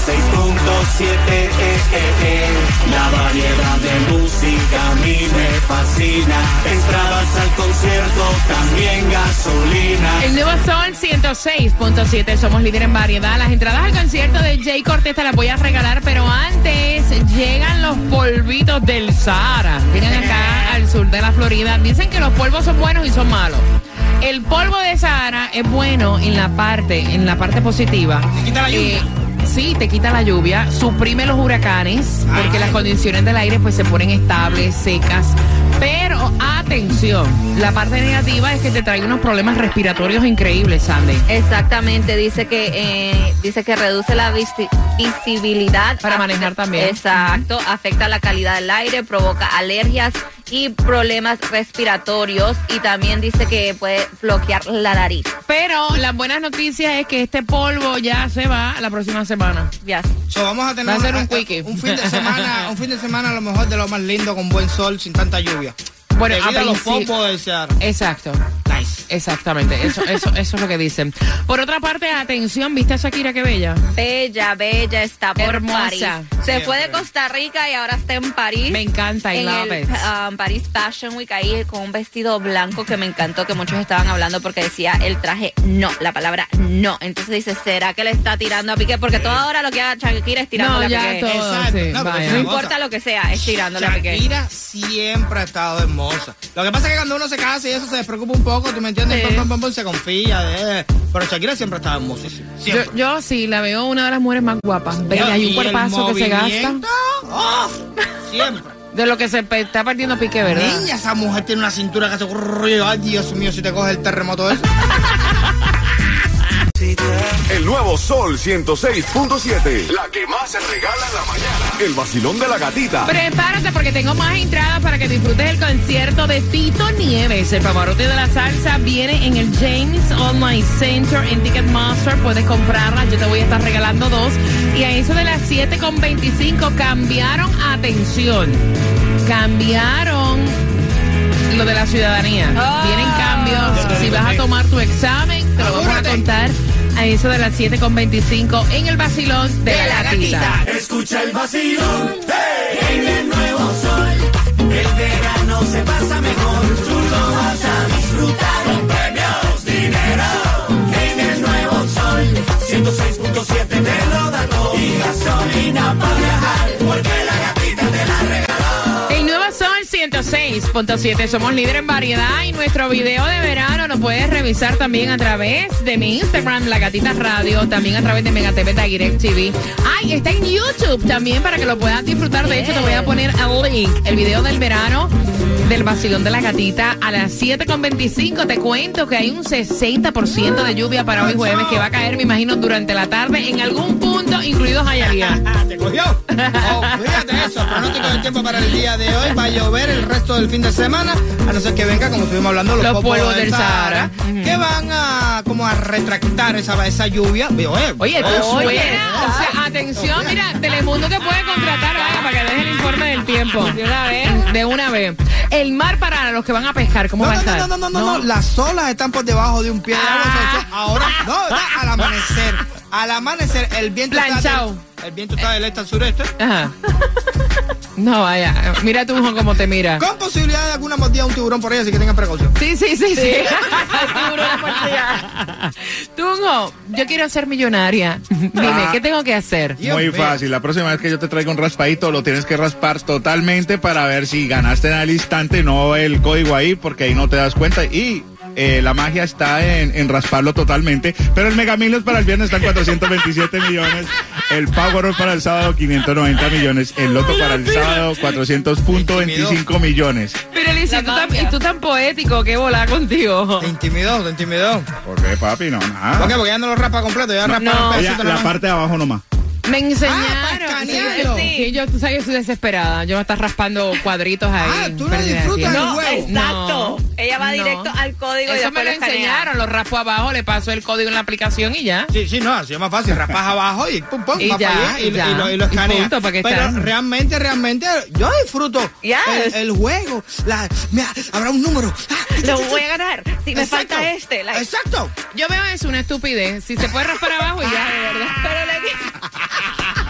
106.7. eh, eh, eh. La variedad de música a mí me fascina. Entradas al concierto, también gasolina. El nuevo Sol 106.7, somos líder en variedad. Las entradas al concierto de Jay Cortés te las voy a regalar, pero antes llegan los polvitos del Sahara. Vienen acá al sur de la Florida. Dicen que los polvos son buenos y son malos. El polvo de Sahara es bueno en la parte, en la parte positiva. ¿Te quita la lluvia? Eh, Sí, te quita la lluvia, suprime los huracanes, porque las condiciones del aire pues se ponen estables, secas. Pero atención, la parte negativa es que te trae unos problemas respiratorios increíbles, Sandy. Exactamente, dice que eh, dice que reduce la visi- visibilidad Para manejar también. Exacto, afecta la calidad del aire, provoca alergias y problemas respiratorios y también dice que puede bloquear la nariz. Pero las buenas noticias es que este polvo ya se va la próxima semana. Ya. So, vamos a tener Va a ser un una- quickie. un fin de semana, un fin de semana a lo mejor de lo más lindo con buen sol, sin tanta lluvia. Bueno, Debido a a los popos del Seattle. Exacto. Nice. Exactamente, eso, eso, eso es lo que dicen. Por otra parte, atención, ¿viste a Shakira qué bella? Bella, bella, está por Hermosa. París. Se fue de Costa Rica y ahora está en París. Me encanta, I en love el it. um, Paris Fashion Week ahí con un vestido blanco que me encantó, que muchos estaban hablando porque decía el traje no, la palabra no. Entonces dice, ¿será que le está tirando a Piqué? Porque toda hora lo que haga Shakira es tirándole No, a Piqué. todo, sí, No, importa lo que sea, es tirándole a Piqué. Shakira siempre ha estado hermosa. Lo que pasa es que cuando uno se casa y eso se despreocupa un poco, ¿tú me entiendes? Sí. Pum, pum, pum, pum, se confía. Pero Shakira siempre ha estado hermosísima. Yo, Siempre. yo sí, la veo una de las mujeres más guapas. Bella, y un cuerpazo que se gasta. ¡oh! siempre. De lo que se está perdiendo Piqué, ¿verdad? Niña, esa mujer tiene una cintura que hace... Ay, Dios mío, si te coge el terremoto ese. El nuevo Sol 106.7. La que más se regala en la mañana. El vacilón de la gatita. Prepárate porque tengo más entradas para que disfrutes el concierto de Tito Nieves. El pavarotti de la salsa viene en el James Online Center en Ticketmaster. Puedes comprarla, yo te voy a estar regalando dos. Y a eso de las 7.25 cambiaron, atención, cambiaron lo de la ciudadanía. Ah. Vienen cambios. Si vas a tomar tu examen, te lo vamos a contar a eso de las 7.25 en el vacilón de, De la, la gatita. gatita. Escucha el vacilón en el nuevo sol. El verano se pasa mejor. 106.7, somos líder en variedad y nuestro video de verano lo puedes revisar también a través de mi Instagram, La Gatita Radio, también a través de MegaTV Direct TV. Ay, está en YouTube también para que lo puedas disfrutar. De hecho, te voy a poner el link, el video del verano del vacilón de la gatita a las 7.25. Te cuento que hay un 60% de lluvia para hoy jueves que va a caer, me imagino, durante la tarde en algún punto, incluidos Hialeah. Ah, ¿Te cogió? Oh, fíjate eso, pronóstico del tiempo para el día de hoy. Va a llover el resto del fin de semana, a no ser que venga, como estuvimos hablando, los, Los polvos del Sahara. Ujú. que van a como a retractar esa, esa lluvia. Oye, Oye, tú oye, suena. O sea, atención, mira, Telemundo te puede contratar vaya, para que deje el informe del tiempo. De una vez. De una vez. El mar para los que van a pescar, ¿cómo No, va a no, estar? no, no, no, no, no, las olas están por debajo de un pie de agua. Ah. Ahora, no, ¿verdad? al amanecer. Al amanecer, el viento Planchao. está del, el viento está del este al sureste. Ajá. No, vaya. Mira tú cómo te mira. Con posibilidad de alguna mordida un tiburón por ahí, así que tengan precaución. Sí, sí, sí, sí. Tunjo, yo quiero ser millonaria. Dime, ¿qué tengo que hacer? Dios Muy mío. fácil. La próxima vez que yo te traiga un raspadito, lo tienes que raspar totalmente para ver si ganaste en el instante, no el código ahí, porque ahí no te das cuenta. Y eh, la magia está en, en rasparlo totalmente. Pero el Mega Millions para el viernes está en 427 millones. El Powerball para el sábado, 590 millones. El Loto para el sábado, 400.25 millones. Pero Liz, y tú, tan, mafia. y tú tan poético, qué bola contigo. Te intimidó, te intimidó. ¿Por qué, papi? No, ¿Por qué? Porque ya no lo rapa completo, ya rapa no. un Ella, la nomás. parte de abajo nomás. Me Ah, enseñaron. escanearlo. Sí, yo, tú sabes, yo soy desesperada. Yo me estás raspando cuadritos ahí. Ah, tú no disfrutas No, huevo. exacto. No. Ella va No. directo al código y Eso después me lo enseñaron, lo raspo abajo, le paso el código en la aplicación y ya. Sí, sí, no, así es más fácil. Rapas abajo y pum, pum, Y va ya, para allá y, y ya. y lo, y lo Y escanea. punto, ¿para qué Pero están? realmente, realmente, yo disfruto Yes. el, el juego. La, mira, habrá un número. Ah, Lo voy a ganar. Si me exacto. falta este. like- Exacto. Yo veo eso una estupidez. Si se puede raspar abajo y ya, de verdad. Pero le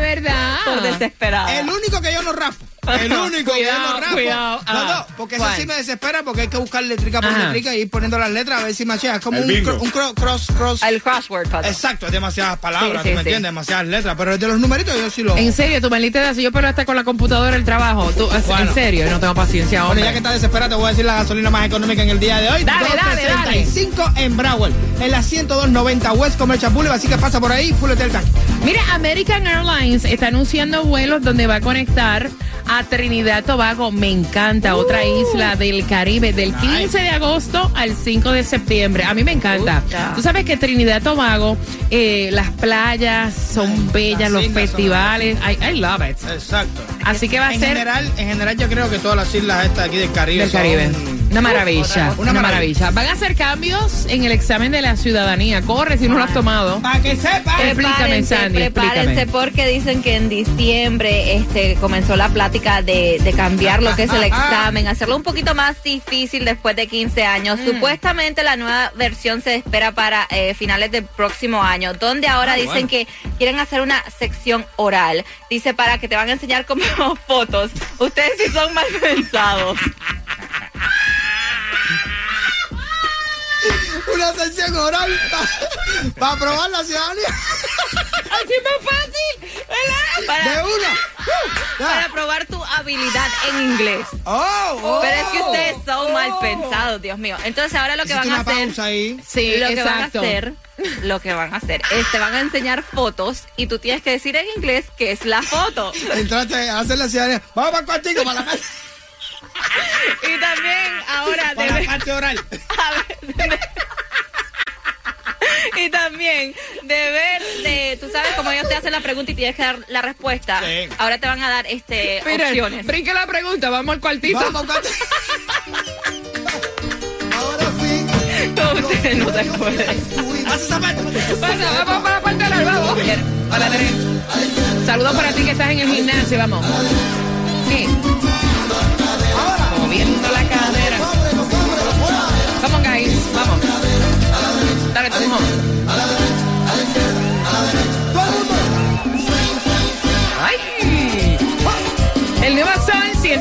verdad. por desesperada. El único que yo no rapo. El único que yo Cuidado, no rapo. cuidado. No, Ah, no, porque eso sí me desespera porque hay que buscar letrica por Ajá. letrica y ir poniendo las letras a ver si machea. Es como El un, bingo. cro- un cro- cross, cross. El crossword. Exacto, es demasiadas palabras, Sí, ¿tú sí, me sí. entiendes? Demasiadas letras. Pero el de los numeritos yo sí lo. En serio, tu maldita edad, si yo puedo estar con la computadora el trabajo, tú, Bueno. en serio, no tengo paciencia, Bueno, hombre. ya que estás desesperada, te voy a decir la gasolina más económica en el día de hoy. Dale, dale, dale. 2.65 en Broward. En la 10290 West Commercial Boulevard. Así que pasa por ahí, full hotel tank. Mira, American Airlines está anunciando vuelos donde va a conectar a Trinidad Tobago. Me encanta, otra isla del Caribe, del 15 de agosto al 5 de septiembre. A mí me encanta. Tú sabes que Trinidad Tobago, eh, las playas son bellas, las los festivales. I, I love it. Exacto. Así que va a en ser general, en general yo creo que todas las islas estas aquí del Caribe del son- Caribe. Una maravilla, Una una, maravilla. maravilla. Van a hacer cambios en el examen de la ciudadanía. Corre si no lo has tomado. Para que sepa. Explícame, Prepárense, Sandy, prepárense explícame. porque dicen que en diciembre este, comenzó la plática de, de cambiar lo que es el examen, hacerlo un poquito más difícil después de 15 años. Mm. Supuestamente la nueva versión se espera para eh, finales del próximo año, donde ahora Ah, dicen bueno. que quieren hacer una sección oral. Dice para que te van a enseñar como fotos. Ustedes sí son mal pensados. Una sección oral para probar la ciudadanía. Así más fácil, ¿verdad? Para, De una. Para probar tu habilidad en inglés. Oh, oh. Pero es que ustedes son Oh. mal pensados, Dios mío. Entonces ahora lo que van a hacer, pausa ahí. Sí, lo que van a exacto. hacer, lo que van a hacer es te van a enseñar fotos y tú tienes que decir en inglés qué es la foto. Entraste a hacer la ciudadanía. Vamos para el cuartico, para la parte, Y también ahora para la debe- parte oral. a ver, de- y también deber de, tú sabes como ellos te hacen la pregunta y tienes que dar la respuesta. Sí. Ahora te van a dar este Mira, opciones. brinca la pregunta, vamos al cuartito. Vamos cuartico. Ahora sí. No se. Pasa, vamos para la parte oral, vamos. La. Saludos para ti que estás en el gimnasio, vamos. Sí.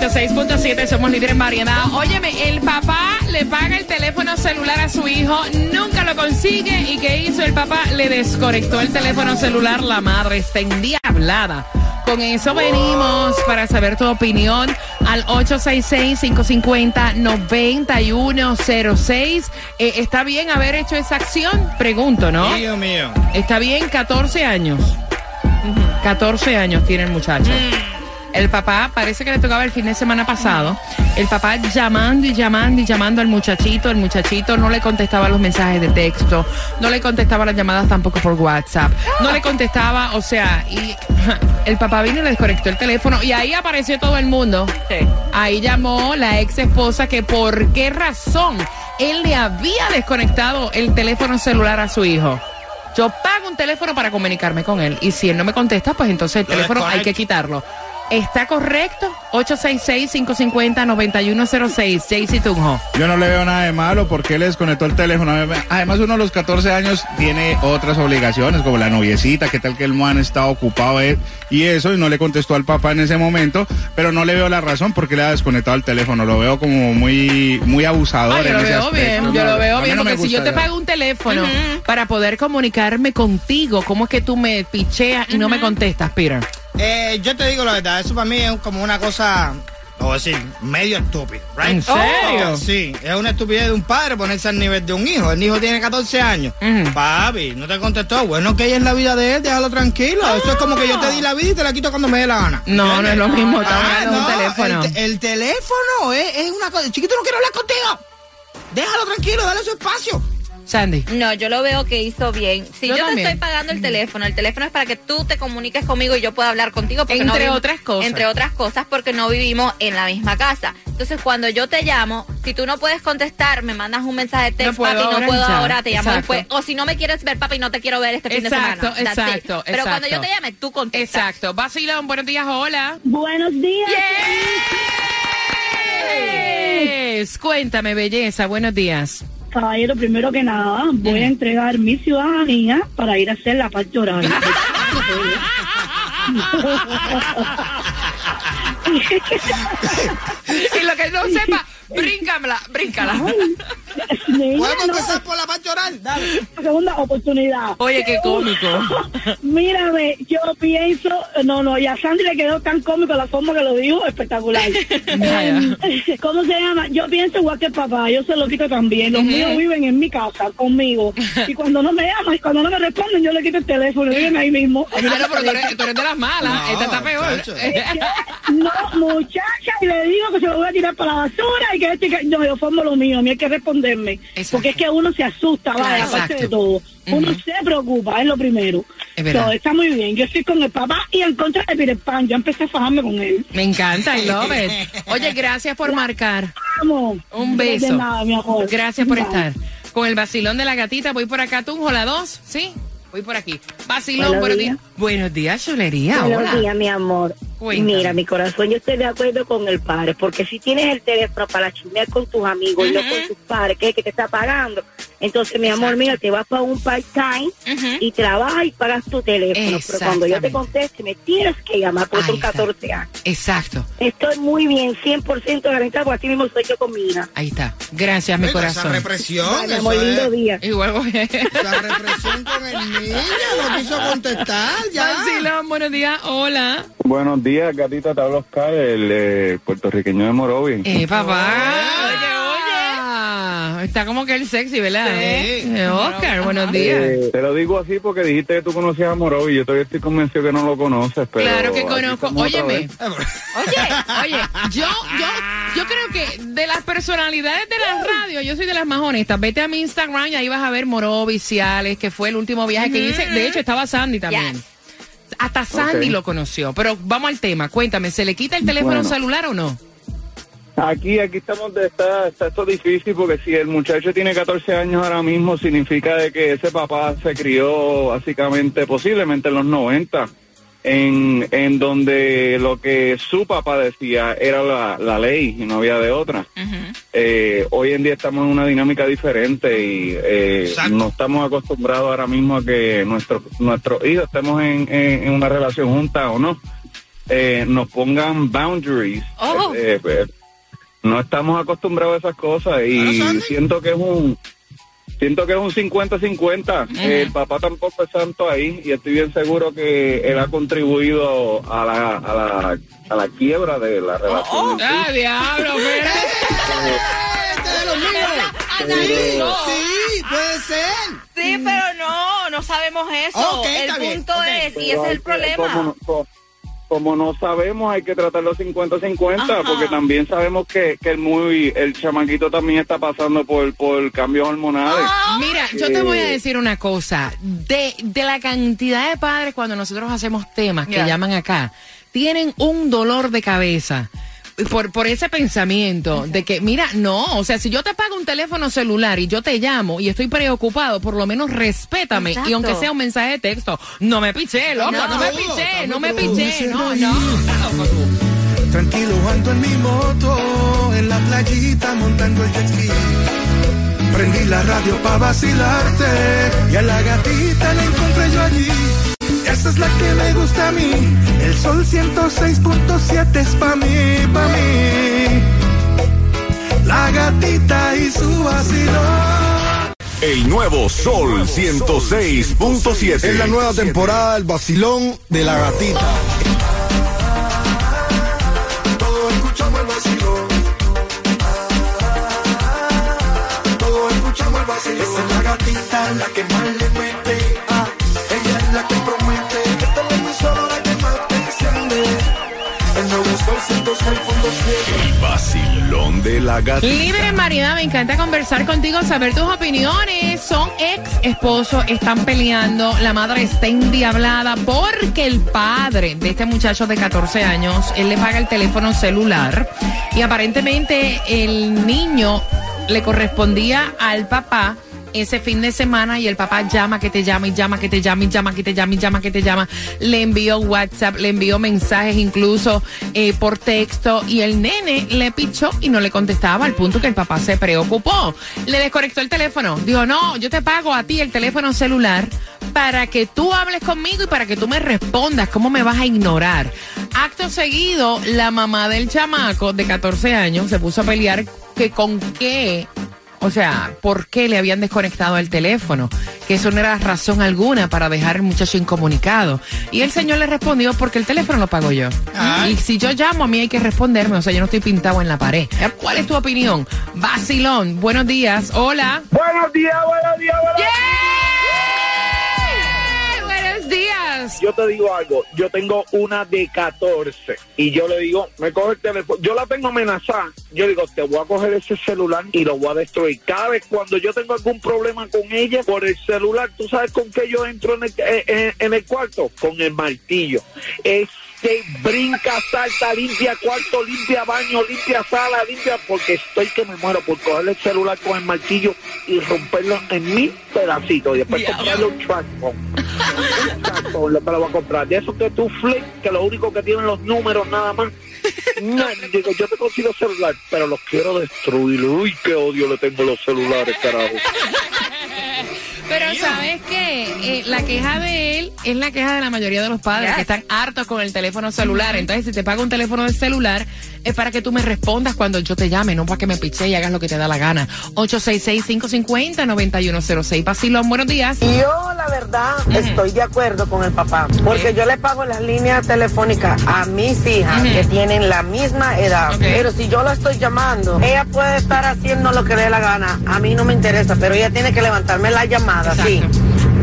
106.7, somos líderes en variedad. Óyeme, el papá le paga el teléfono celular a su hijo, nunca lo consigue. ¿Y qué hizo el papá? Le desconectó el teléfono celular, la madre está endiablada. Con eso venimos para saber tu opinión al 866-550-9106. Eh, ¿Está bien haber hecho esa acción? Pregunto, ¿no? Dios mío. Está bien, 14 años. 14 años tiene el muchacho. El papá parece que le tocaba el fin de semana pasado. El papá llamando y llamando y llamando al muchachito. El muchachito no le contestaba los mensajes de texto. No le contestaba las llamadas tampoco por WhatsApp. No le contestaba, o sea, y el papá vino y le desconectó el teléfono. Y ahí apareció todo el mundo. Sí. Ahí llamó la ex esposa que por qué razón él le había desconectado el teléfono celular a su hijo. Yo pago un teléfono para comunicarme con él y si él no me contesta, pues entonces el teléfono hay que quitarlo. ¿Está correcto? 866-550-9106. Jaycee Tunjo. Yo no le veo nada de malo porque él desconectó el teléfono. Además, uno a los 14 años tiene otras obligaciones, como la noviecita, que tal que el man está ocupado eh, y eso, y no le contestó al papá en ese momento, pero no le veo la razón porque le ha desconectado el teléfono. Lo veo como muy, muy abusador Ah, yo en lo ese veo aspecto. bien, yo lo veo a mí bien, no me porque si yo te ya. pago un teléfono para poder comunicarme contigo, ¿cómo es que tú me picheas y no me contestas, Peter? Eh, yo te digo la verdad, eso para mí es como una cosa o decir, medio estúpido, right? ¿En serio? Oh, sí, es una estupidez de un padre ponerse al nivel de un hijo. El hijo tiene 14 años. Ujú. Papi, no te contestó. Bueno, que ella es la vida de él, déjalo tranquilo. Eso es como que yo te di la vida y te la quito cuando me dé la gana. No, no es lo mismo, Ah, hablando de un no, teléfono. El, te- el teléfono es, es una cosa. Chiquito, no quiero hablar contigo. Déjalo tranquilo, dale su espacio. Sandy. No, yo lo veo que hizo bien. Si Yo yo, te estoy pagando el teléfono, el teléfono es para que tú te comuniques conmigo y yo pueda hablar contigo. Porque no Entre vivimos- otras cosas. Entre otras cosas, porque no vivimos en la misma casa. Entonces, cuando yo te llamo, si tú no puedes contestar, me mandas un mensaje de texto, No papi, ahora no puedo ya. ahora, te llamo Exacto. después. O si no me quieres ver, papi, no te quiero ver este fin de semana. That's it. exacto, Pero cuando yo te llame, tú contestas. Exacto. Vacilón, buenos días, hola. Buenos días. Yes. Cuéntame, belleza, buenos días. Caballero, primero que nada, voy a entregar mi ciudadanía para ir a hacer la parte oral. Y lo que no sepa, bríncamela, bríncala. ¿Podemos no, empezar por la parte oral? Dale. segunda oportunidad. Oye, qué cómico. Mírame, yo pienso, no, no, y a Sandy le quedó tan cómico la forma que lo dijo, espectacular. Eh, ¿Cómo se llama? Yo pienso igual que el papá, yo se lo quito también. Los míos viven en mi casa conmigo. Y cuando no me llaman, y cuando no me responden, yo le quito el teléfono, viven ahí mismo. Ah, no, pero tú eres, tú eres de las malas. No, Esta está peor. No, muchacha, y le digo que se lo voy a tirar para la basura y que este, que- no, yo formo lo mío, a mí hay que responderme. Exacto. Porque es que uno se asusta, vaya, Exacto. aparte de todo. Uno se preocupa, es lo primero. Es. So, está muy bien, yo estoy con el papá y en contra de Peter Pan, yo empecé a fajarme con él. Me encanta, I love it. Oye, gracias por marcar. Vamos. Un De beso. nada, mi amor. Gracias por Bye. estar. Con el vacilón de la gatita, voy por acá, tú, la dos, ¿sí? Voy por aquí. Vacilón, Buenos buenos días. días. Buenos días, chulería. Buenos Hola. días, mi amor. Cuéntame. Mira, mi corazón, yo estoy de acuerdo con el padre, porque si tienes el teléfono para chismear con tus amigos y no con tus padres, que es el que te está pagando, entonces, mi amor, mira, te vas para un part-time y trabajas y pagas tu teléfono. Pero cuando yo te conteste, me tienes que llamar, porque son Ahí está. 14 años. Exacto. Estoy muy bien, 100% garantizado, porque así mismo soy yo con mi hija. Ahí está. Gracias, mi Oiga, Esa corazón. represión, amor, lindo es- día. Igual voy. Esa represión con el niño, no quiso contestar, ya. Vacilón, buenos días. Hola. Buenos días, gatita, te hablo Oscar, el eh, puertorriqueño de Morovi. Eh, papá. Oye, Está como que el sexy, ¿verdad? Sí. Eh, Oscar, buenos días. Eh, te lo digo así porque dijiste que tú conocías a Morovi. Yo todavía estoy convencido que no lo conoces, pero... Claro que conozco. Óyeme. Oye, oye, yo, yo, yo creo que de las personalidades de la radio, yo soy de las más honestas. Vete a mi Instagram y ahí vas a ver Morovis, Ciales, que fue el último viaje que hice. De hecho, estaba Sandy también. Yes. Hasta Sandy lo conoció. Pero vamos al tema. Cuéntame, ¿se le quita el teléfono Bueno. celular o no? Aquí, aquí estamos, de, está, está esto difícil porque si el muchacho tiene 14 años ahora mismo, significa de que ese papá se crió básicamente, posiblemente en los 90, en, en donde lo que su papá decía era la, la ley y no había de otra. Eh, hoy en día estamos en una dinámica diferente y eh, no estamos acostumbrados ahora mismo a que nuestros nuestros hijos estemos en, en- en una relación junta o no. Eh, nos pongan boundaries. Oh. Eh, eh, no estamos acostumbrados a esas cosas y siento que es un siento que es un 50-50. El papá tampoco es santo ahí y estoy bien seguro que él ha contribuido a la, a la, a la quiebra de la relación. en sí. ¡Ah, diablo! mira! Este de los míos. Sí, sí, puede ser. Sí, pero no, no sabemos eso. El punto es, y ese es el que- problema. Como, como no sabemos, hay que tratarlo 50-50, Ajá. porque también sabemos que, que el muy el chamaquito también está pasando por, por cambios hormonales. Ah. Mira, yo te voy a decir una cosa. De, de la cantidad de padres cuando nosotros hacemos temas que llaman acá, tienen un dolor de cabeza. Por, por ese pensamiento de que, mira, no, o sea, si yo te pago un teléfono celular y yo te llamo y estoy preocupado, por lo menos respétame. Exacto. Y aunque sea un mensaje de texto, no me piché, loco, no, No. me piché, no me piché, no, no. Tranquilo ando en mi moto, en la playita montando el jet ski. Prendí la radio pa' vacilarte y a la gatita la encontré yo allí. Esa es la que me gusta a mí, el sol 106.7 es pa' mí, pa' mí. La gatita y su vacilón. El nuevo Sol 106.7. Es la nueva temporada del vacilón de la gatita. Líder en variedad, me encanta conversar contigo, saber tus opiniones. Son ex esposos, están peleando, la madre está endiablada porque el padre de este muchacho de 14 años, él le paga el teléfono celular y aparentemente el niño le correspondía al papá ese fin de semana y el papá llama que te llama y llama que te llama y llama que te llama y llama que te llama. Le envió WhatsApp, le envió mensajes incluso eh, por texto y el nene le pichó y no le contestaba al punto que el papá se preocupó. Le desconectó el teléfono. Dijo, no, yo te pago a ti el teléfono celular para que tú hables conmigo y para que tú me respondas. ¿Cómo me vas a ignorar? Acto seguido, la mamá del chamaco de 14 años se puso a pelear que con qué o sea, ¿por qué le habían desconectado el teléfono? Que eso no era razón alguna para dejar al muchacho incomunicado. Y el señor le respondió, porque el teléfono lo pago yo. Y si yo llamo, a mí hay que responderme. O sea, yo no estoy pintado en la pared. ¿Cuál es tu opinión? Basilón, buenos días. Hola. Buenos días, buenos días, buenos días. ¡Yay! Yo te digo algo, yo tengo una de 14 y yo le digo, me coge el teléfono, yo la tengo amenazada, yo digo, te voy a coger ese celular y lo voy a destruir. Cada vez cuando yo tengo algún problema con ella por el celular, ¿tú sabes con qué yo entro en el, eh, eh, en el cuarto? Con el martillo. Es brinca, salta, limpia cuarto, limpia baño, limpia sala, limpia, porque estoy que me muero por coger el celular con el martillo y romperlo en mil pedacitos y después Diablo. comprarle un trackphone. un trackphone lo que lo voy a comprar. De eso que tú flip, que lo único que tienen los números nada más. No, digo, yo te consigo celular, pero los quiero destruir. Uy, qué odio le tengo a los celulares, carajo. Pero ¿sabes qué? Eh, la queja de él es la queja de la mayoría de los padres Yes. que están hartos con el teléfono celular. Entonces, si te pago un teléfono de celular, es para que tú me respondas cuando yo te llame, no para que me piche y hagas lo que te da la gana. 866-550-9106. Basilón, buenos días. Yo, la verdad, estoy de acuerdo con el papá, porque yo le pago las líneas telefónicas a mis hijas que tienen la misma edad. Pero si yo la estoy llamando, ella puede estar haciendo lo que le dé la gana. A mí no me interesa, pero ella tiene que levantarme la llamada, sí.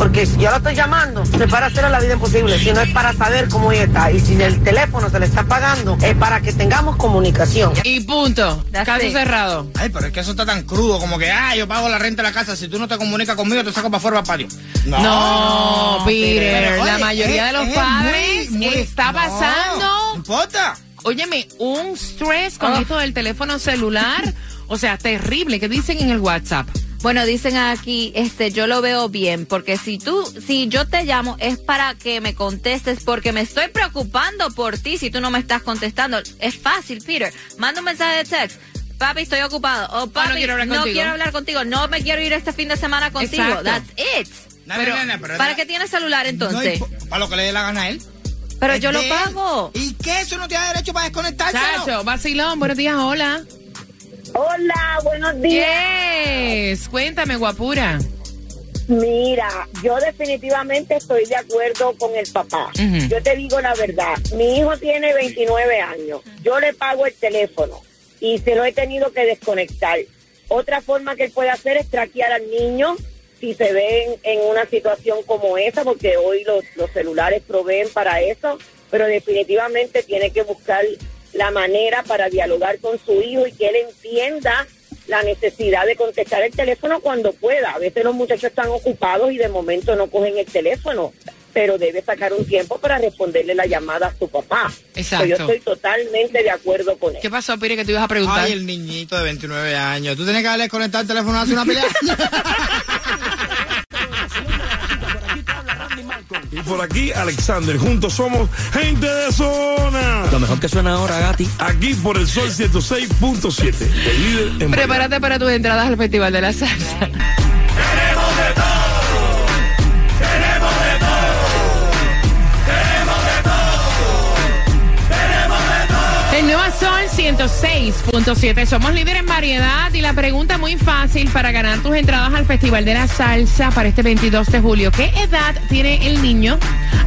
Porque si yo la estoy llamando, no es para hacerle la vida imposible, sino es para saber cómo ella está. Y si el teléfono se le está pagando, es para que tengamos comunicación. Y punto. That's Caso it. cerrado. Ay, pero es que eso está tan crudo, como que, ah, yo pago la renta de la casa, si tú no te comunicas conmigo, te saco para afuera para el patio. No, Peter. pero, la mayoría es- de los es padres muy, muy- está no, pasando. No importa. Óyeme, un stress con Oh. esto del teléfono celular. o sea, terrible. ¿Qué dicen en el WhatsApp? Bueno, dicen aquí, este, yo lo veo bien, porque si tú, si yo te llamo es para que me contestes, porque me estoy preocupando por ti si tú no me estás contestando. Es fácil, Peter. Manda un mensaje de text. Papi, estoy ocupado. O papi, quiero hablar contigo. quiero hablar contigo. No me quiero ir este fin de semana contigo. Exacto. That's it. No, Pero, no, no, no, pero ¿Para no- qué tienes celular entonces? no para lo que le dé la gana a él. Pero Es yo lo él. pago. ¿Y qué? ¿Eso no tiene derecho para desconectarse? Chacho, Basilón, buenos días, hola. Hola, buenos días. Yes, cuéntame, guapura. Mira, yo definitivamente estoy de acuerdo con el papá. Yo te digo la verdad, mi hijo tiene 29 años, yo le pago el teléfono y se lo he tenido que desconectar. Otra forma que él puede hacer es traquear al niño si se ven en una situación como esa, porque hoy los, los celulares proveen para eso, pero definitivamente tiene que buscar la manera para dialogar con su hijo y que él entienda la necesidad de contestar el teléfono cuando pueda. A veces los muchachos están ocupados y de momento no cogen el teléfono, pero debe sacar un tiempo para responderle la llamada a su papá. Exacto. Yo estoy totalmente de acuerdo con él. ¿Qué pasó, Pire, que tú ibas a preguntar? Ay, el niñito de 29 años. Tú tienes que darle conectar el teléfono hace una pelea. Y por aquí, Alexander. Juntos somos gente de zona. Lo mejor que suena ahora, Gati. Aquí por el Sol 106.7. El líder en variedad. Prepárate para tus entradas al Festival de la Salsa. Sol 106.7. Somos líderes en variedad y la pregunta muy fácil para ganar tus entradas al Festival de la Salsa para este 22 de julio. ¿Qué edad tiene el niño?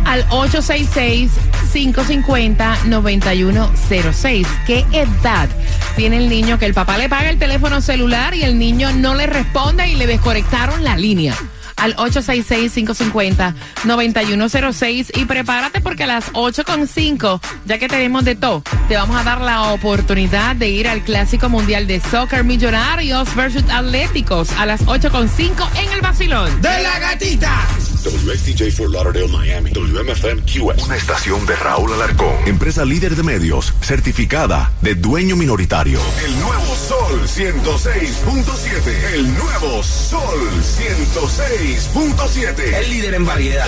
Al 866-550-9106. ¿Qué edad tiene el niño que el papá le paga el teléfono celular y el niño no le responde y le desconectaron la línea? Al 866-550-9106 y prepárate porque a las 8.5, ya que tenemos de todo, te vamos a dar la oportunidad de ir al Clásico Mundial de Soccer Millonarios versus Atléticos a las 8.5 en el Basilón. ¡De la gatita! WXTJ for Lauderdale, Miami. WMFM QS. Una estación de Raúl Alarcón. Empresa líder de medios, certificada de dueño minoritario. El nuevo Sol 106.7. El nuevo Sol 106.7. El líder en variedad.